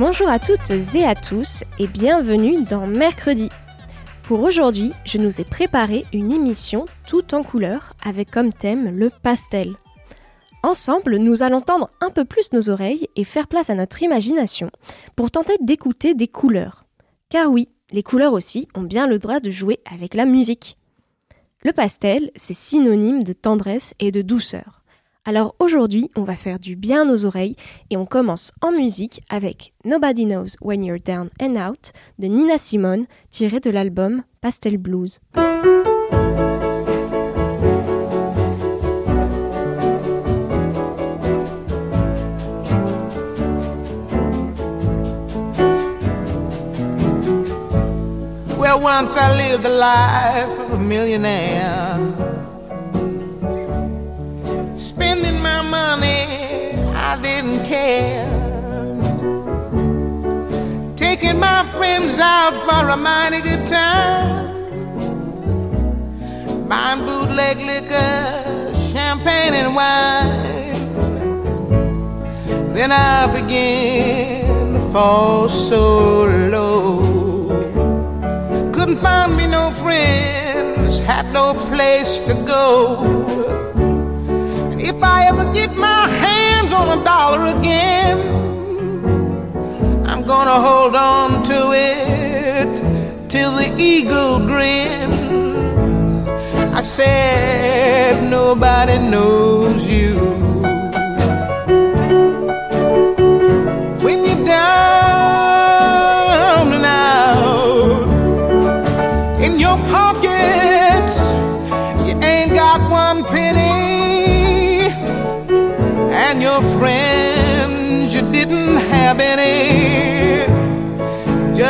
Bonjour à toutes et à tous et bienvenue dans Mercredi. Pour aujourd'hui, je nous ai préparé une émission tout en couleurs avec comme thème le pastel. Ensemble, nous allons tendre un peu plus nos oreilles et faire place à notre imagination pour tenter d'écouter des couleurs. Car oui, les couleurs aussi ont bien le droit de jouer avec la musique. Le pastel, c'est synonyme de tendresse et de douceur. Alors aujourd'hui, on va faire du bien aux oreilles et on commence en musique avec Nobody Knows When You're Down and Out de Nina Simone tiré de l'album Pastel Blues. I didn't care. Taking my friends out for a mighty good time. Buying bootleg liquor, champagne and wine. Then I began to fall so low. Couldn't find me no friends, had no place to go. And If I ever get my hands on a dollar again, I'm gonna hold on to it till the eagle grin. I said, nobody knows you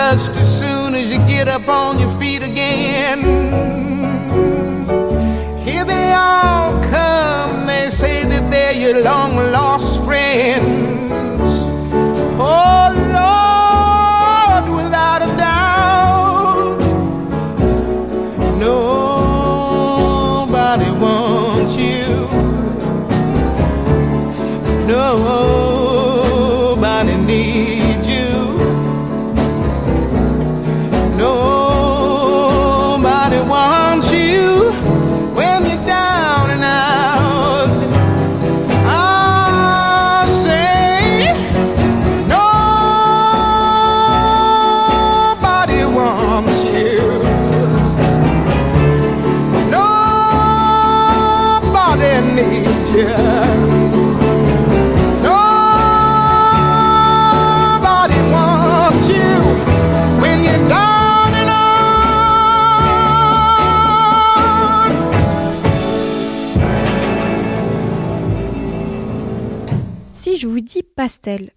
just as soon as you get up on your feet again. Here they all come, they say that they're your long lost friends.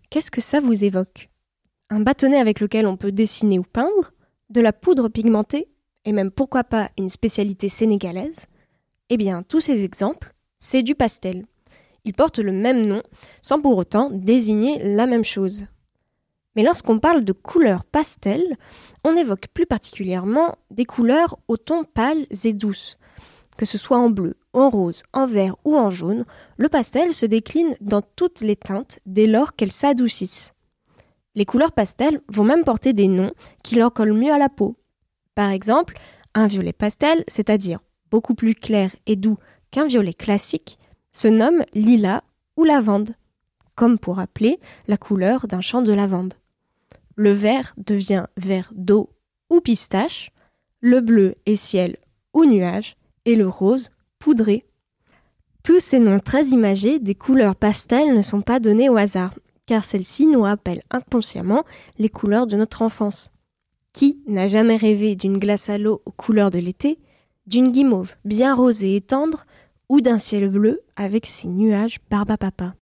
Qu'est-ce que ça vous évoque? Un bâtonnet avec lequel on peut dessiner ou peindre De la poudre pigmentée Et même pourquoi pas une spécialité sénégalaise? Eh bien, tous ces exemples, c'est du pastel. Ils portent le même nom, sans pour autant désigner la même chose. Mais lorsqu'on parle de couleurs pastel, on évoque plus particulièrement des couleurs aux tons pâles et douces, que ce soit en bleu, en rose, en vert ou en jaune, le pastel se décline dans toutes les teintes dès lors qu'elles s'adoucissent. Les couleurs pastel vont même porter des noms qui leur collent mieux à la peau. Par exemple, un violet pastel, c'est-à-dire beaucoup plus clair et doux qu'un violet classique, se nomme lilas ou lavande, comme pour appeler la couleur d'un champ de lavande. Le vert devient vert d'eau ou pistache, le bleu est ciel ou nuage, et le rose Tous ces noms très imagés des couleurs pastel ne sont pas donnés au hasard, car celles-ci nous rappellent inconsciemment les couleurs de notre enfance. Qui n'a jamais rêvé d'une glace à l'eau aux couleurs de l'été, d'une guimauve bien rosée et tendre, ou d'un ciel bleu avec ses nuages barbapapa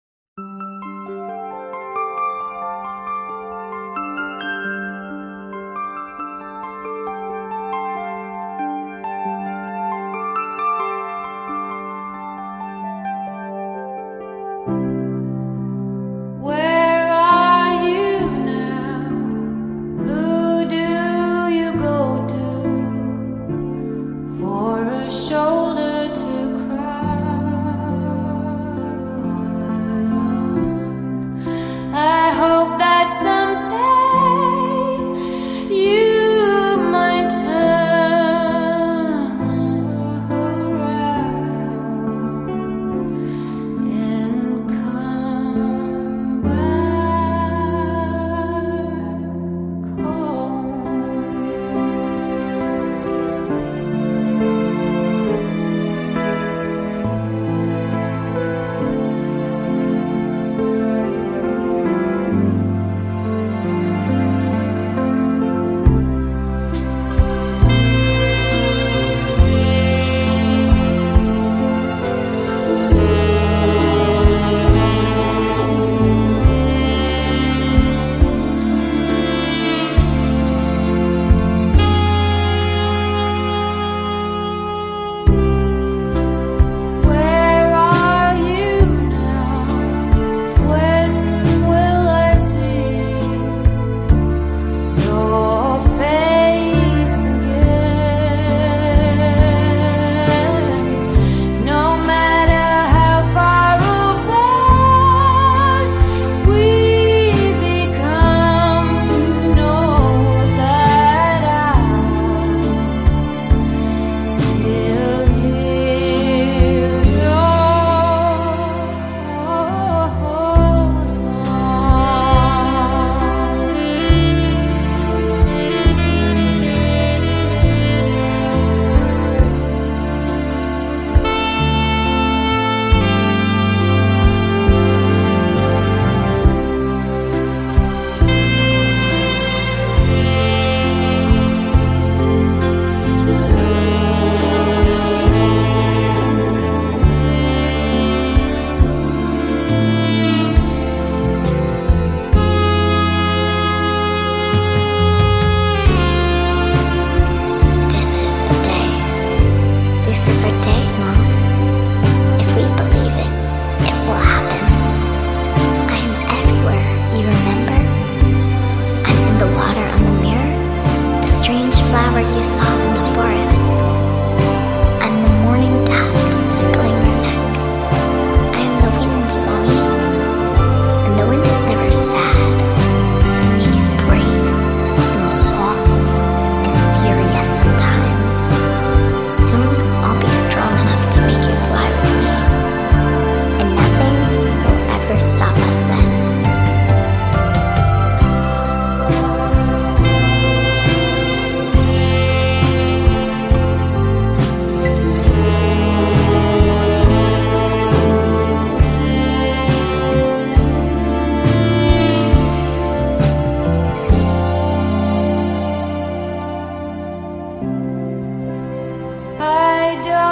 don't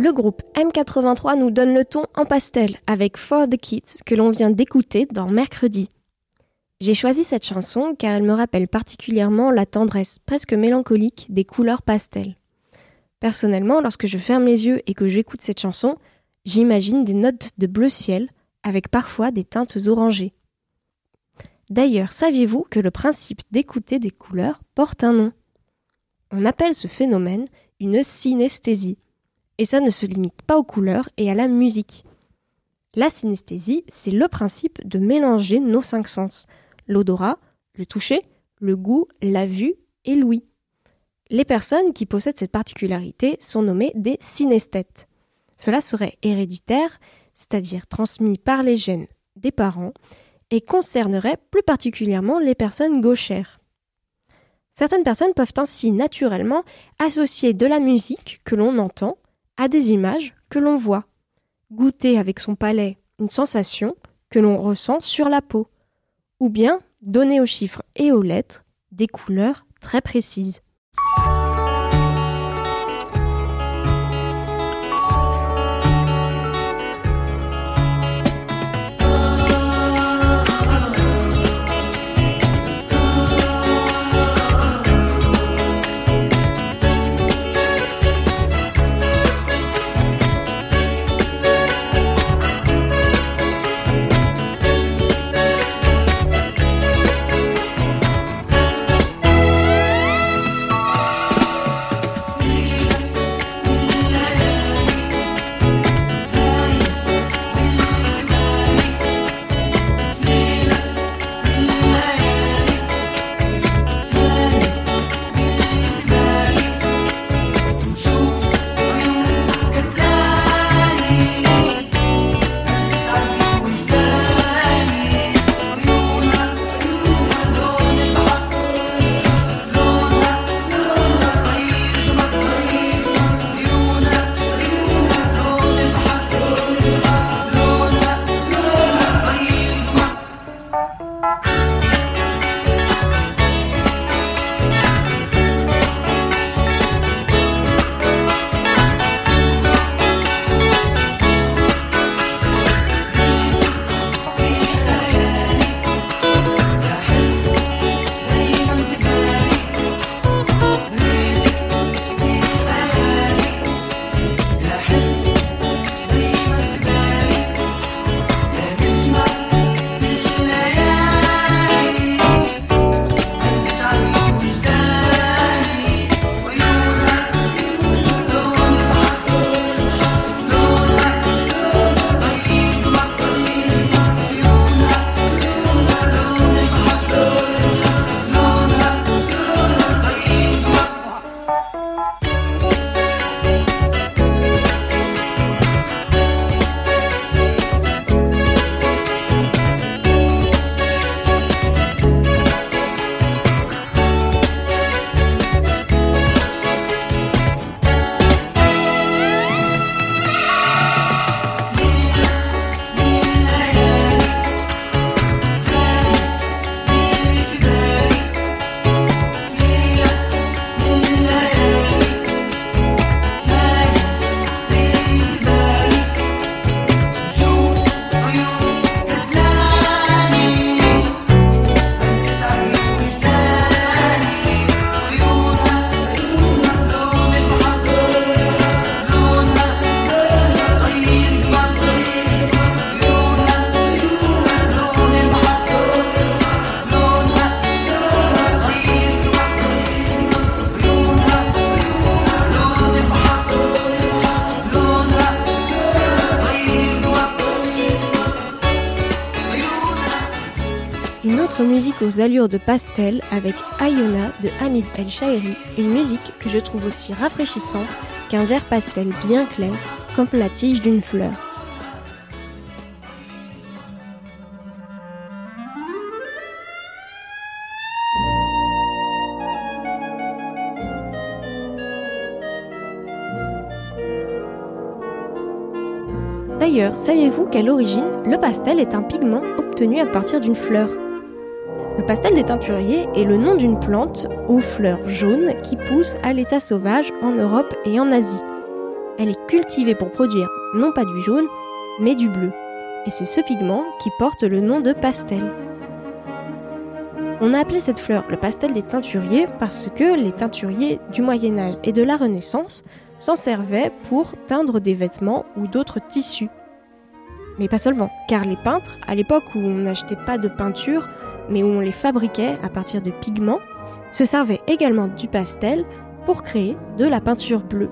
Le groupe M83 nous donne le ton en pastel avec For the Kids que l'on vient d'écouter dans Mercredi. J'ai choisi cette chanson car elle me rappelle particulièrement la tendresse presque mélancolique des couleurs pastel. Personnellement, lorsque je ferme les yeux et que j'écoute cette chanson, j'imagine des notes de bleu ciel avec parfois des teintes orangées. D'ailleurs, saviez-vous que le principe d'écouter des couleurs porte un nom? On appelle ce phénomène une synesthésie. Et ça ne se limite pas aux couleurs et à la musique. La synesthésie, c'est le principe de mélanger nos cinq sens l'odorat, le toucher, le goût, la vue et l'ouïe. Les personnes qui possèdent cette particularité sont nommées des synesthètes. Cela serait héréditaire, c'est-à-dire transmis par les gènes des parents, et concernerait plus particulièrement les personnes gauchères. Certaines personnes peuvent ainsi naturellement associer de la musique que l'on entend à des images que l'on voit, goûter avec son palais une sensation que l'on ressent sur la peau, ou bien donner aux chiffres et aux lettres des couleurs très précises. Allures de pastel avec Ayona de Hamid El Shaeri, une musique que je trouve aussi rafraîchissante qu'un vert pastel bien clair, comme la tige d'une fleur. D'ailleurs, saviez-vous qu'à l'origine, le pastel est un pigment obtenu à partir d'une fleur? le pastel des teinturiers est le nom d'une plante aux fleurs jaunes qui pousse à l'état sauvage en Europe et en Asie. Elle est cultivée pour produire non pas du jaune, mais du bleu. Et c'est ce pigment qui porte le nom de pastel. On a appelé cette fleur le pastel des teinturiers parce que les teinturiers du Moyen Âge et de la Renaissance s'en servaient pour teindre des vêtements ou d'autres tissus. Mais pas seulement, car les peintres, à l'époque où on n'achetait pas de peinture, mais où on les fabriquait à partir de pigments, se servaient également du pastel pour créer de la peinture bleue.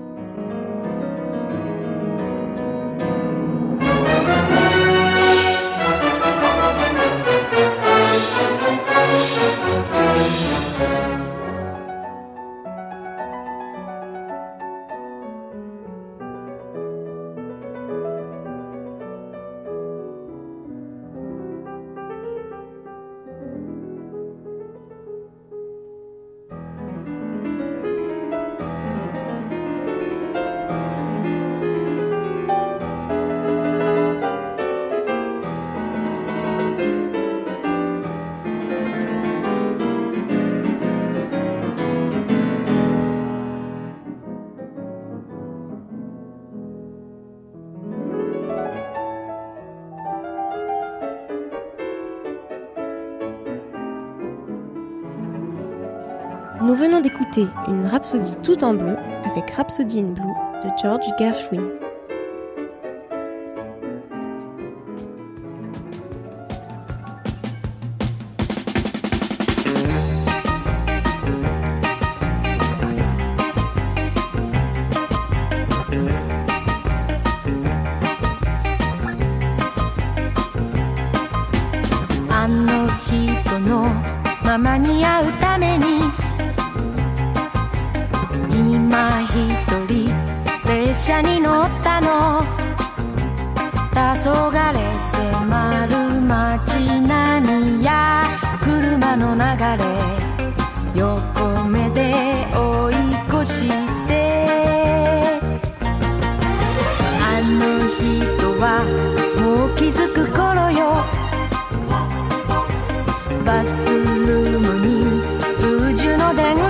Nous venons d'écouter une rhapsodie tout en bleu avec Rhapsody in Blue de George Gershwin.「の流れ」「横目で追い越して」「あの人はもう気づく頃よ」バスルームにルージュの伝言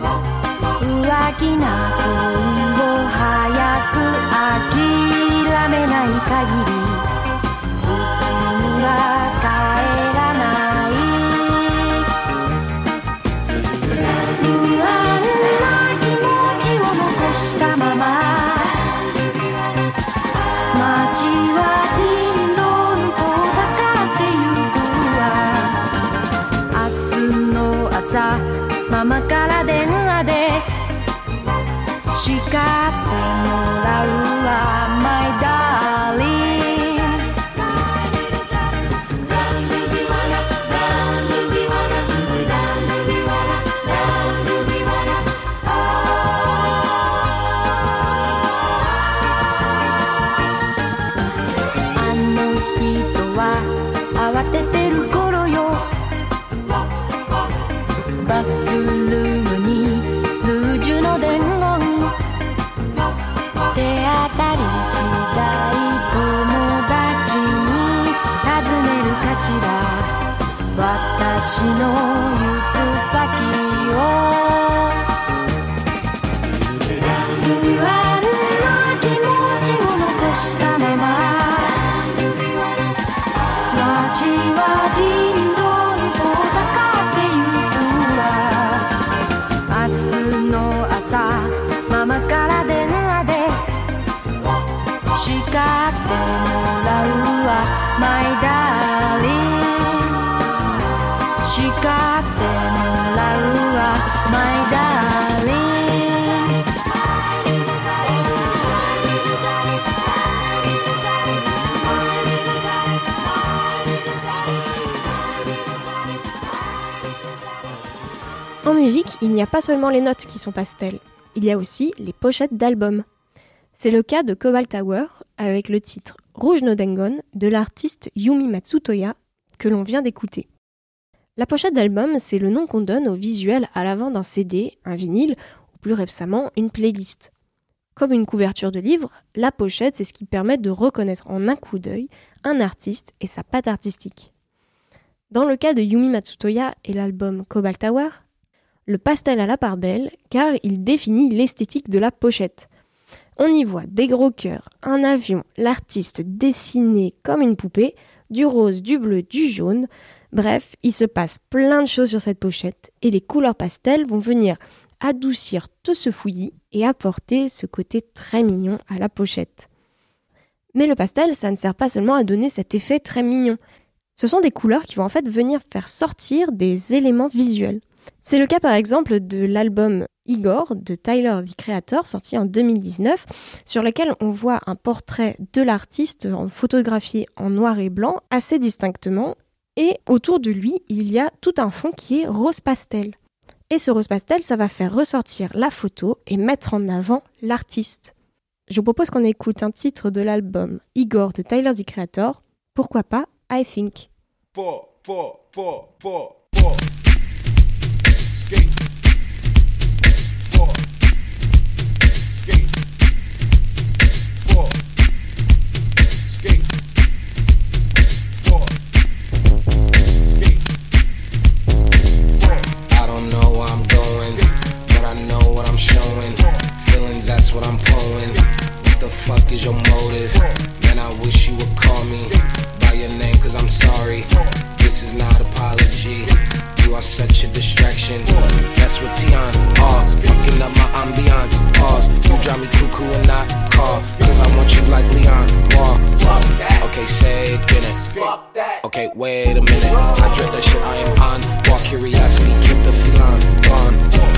浮気な恋を早く諦めない限りうちには 너 il n'y a pas seulement les notes qui sont pastels, il y a aussi les pochettes d'albums. C'est le cas de Cobalt Tower avec le titre Rouge no Dengon de l'artiste Yumi Matsutoya que l'on vient d'écouter. La pochette d'album, c'est le nom qu'on donne au visuel à l'avant d'un CD, un vinyle ou plus récemment une playlist. Comme une couverture de livre, la pochette, c'est ce qui permet de reconnaître en un coup d'œil un artiste et sa patte artistique. Dans le cas de Yumi Matsutoya et l'album Cobalt Tower, le pastel à la part belle car il définit l'esthétique de la pochette. On y voit des gros cœurs, un avion, l'artiste dessiné comme une poupée, du rose, du bleu, du jaune. Bref, il se passe plein de choses sur cette pochette et les couleurs pastel vont venir adoucir tout ce fouillis et apporter ce côté très mignon à la pochette. Mais le pastel, ça ne sert pas seulement à donner cet effet très mignon. Ce sont des couleurs qui vont en fait venir faire sortir des éléments visuels. C'est le cas par exemple de l'album Igor de Tyler the Creator sorti en 2019 sur lequel on voit un portrait de l'artiste photographié en noir et blanc assez distinctement et autour de lui il y a tout un fond qui est rose pastel. Et ce rose pastel ça va faire ressortir la photo et mettre en avant l'artiste. Je vous propose qu'on écoute un titre de l'album Igor de Tyler the Creator, pourquoi pas I Think. what I'm pulling. What the fuck is your motive? Man, I wish you would call me by your name, cause I'm sorry. This is not apology. You are such a distraction. That's what Tion are. Fucking up my ambiance. Pause. You drive me cuckoo and not call. Cause I want you like Leon. ah. Fuck that. Okay, say it then. Fuck that. Okay, wait a minute. I dread that shit I am on. Walk curiosity, keep the feline gone.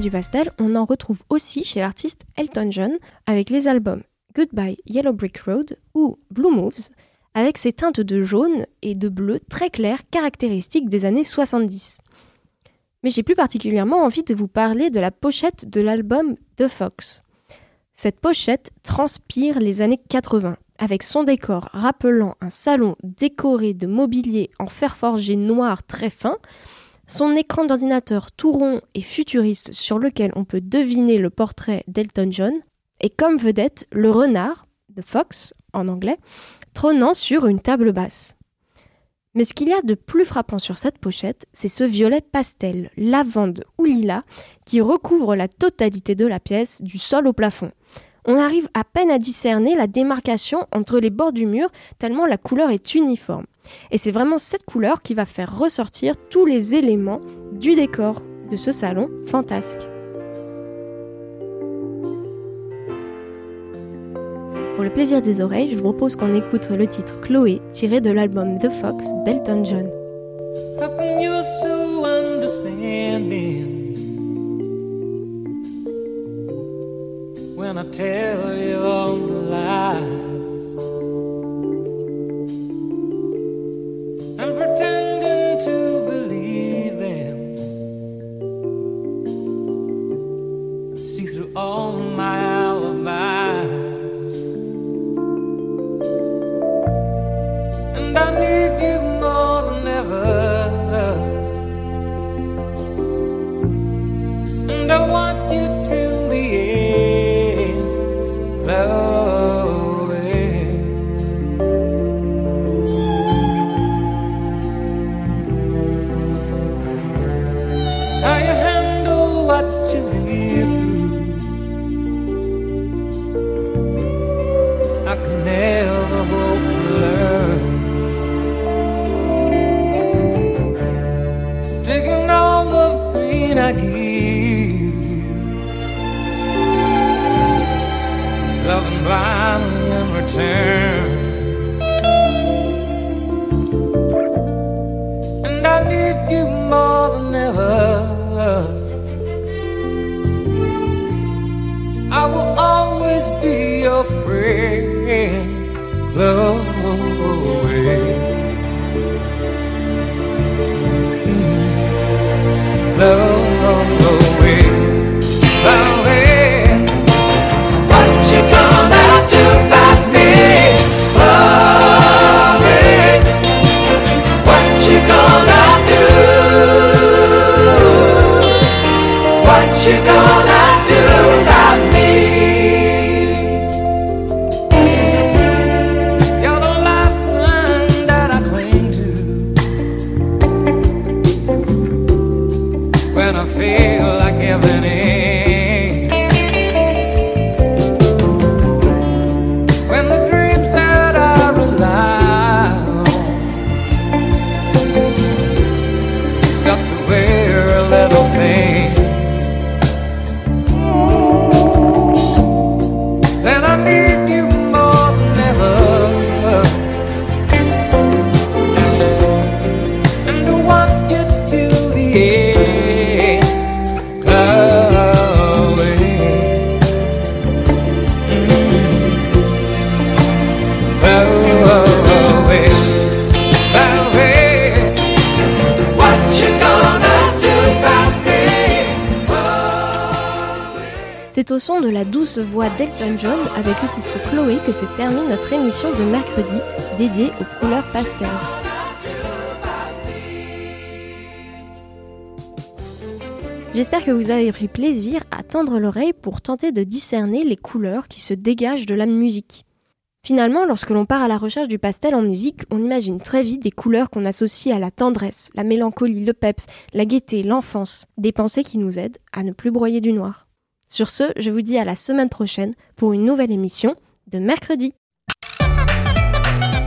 Du pastel, on en retrouve aussi chez l'artiste Elton John avec les albums Goodbye Yellow Brick Road ou Blue Moves, avec ses teintes de jaune et de bleu très claires caractéristiques des années 70. Mais j'ai plus particulièrement envie de vous parler de la pochette de l'album The Fox. Cette pochette transpire les années 80, avec son décor rappelant un salon décoré de mobilier en fer forgé noir très fin, son écran d'ordinateur tout rond et futuriste sur lequel on peut deviner le portrait d'Elton John, et comme vedette le renard, de Fox en anglais, trônant sur une table basse. Mais ce qu'il y a de plus frappant sur cette pochette, c'est ce violet pastel, lavande ou lilas, qui recouvre la totalité de la pièce, du sol au plafond on arrive à peine à discerner la démarcation entre les bords du mur, tellement la couleur est uniforme. Et c'est vraiment cette couleur qui va faire ressortir tous les éléments du décor de ce salon fantasque. Pour le plaisir des oreilles, je vous propose qu'on écoute le titre Chloé tiré de l'album The Fox d'Elton John. When I tell you all the lies? C'est au son de la douce voix d'Elton John avec le titre Chloé que se termine notre émission de mercredi dédiée aux couleurs pastel. J'espère que vous avez pris plaisir à tendre l'oreille pour tenter de discerner les couleurs qui se dégagent de la musique. Finalement, lorsque l'on part à la recherche du pastel en musique, on imagine très vite des couleurs qu'on associe à la tendresse, la mélancolie, le peps, la gaieté, l'enfance, des pensées qui nous aident à ne plus broyer du noir. Sur ce, je vous dis à la semaine prochaine pour une nouvelle émission de mercredi.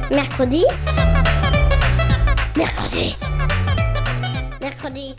Mercredi? Mercredi. Mercredi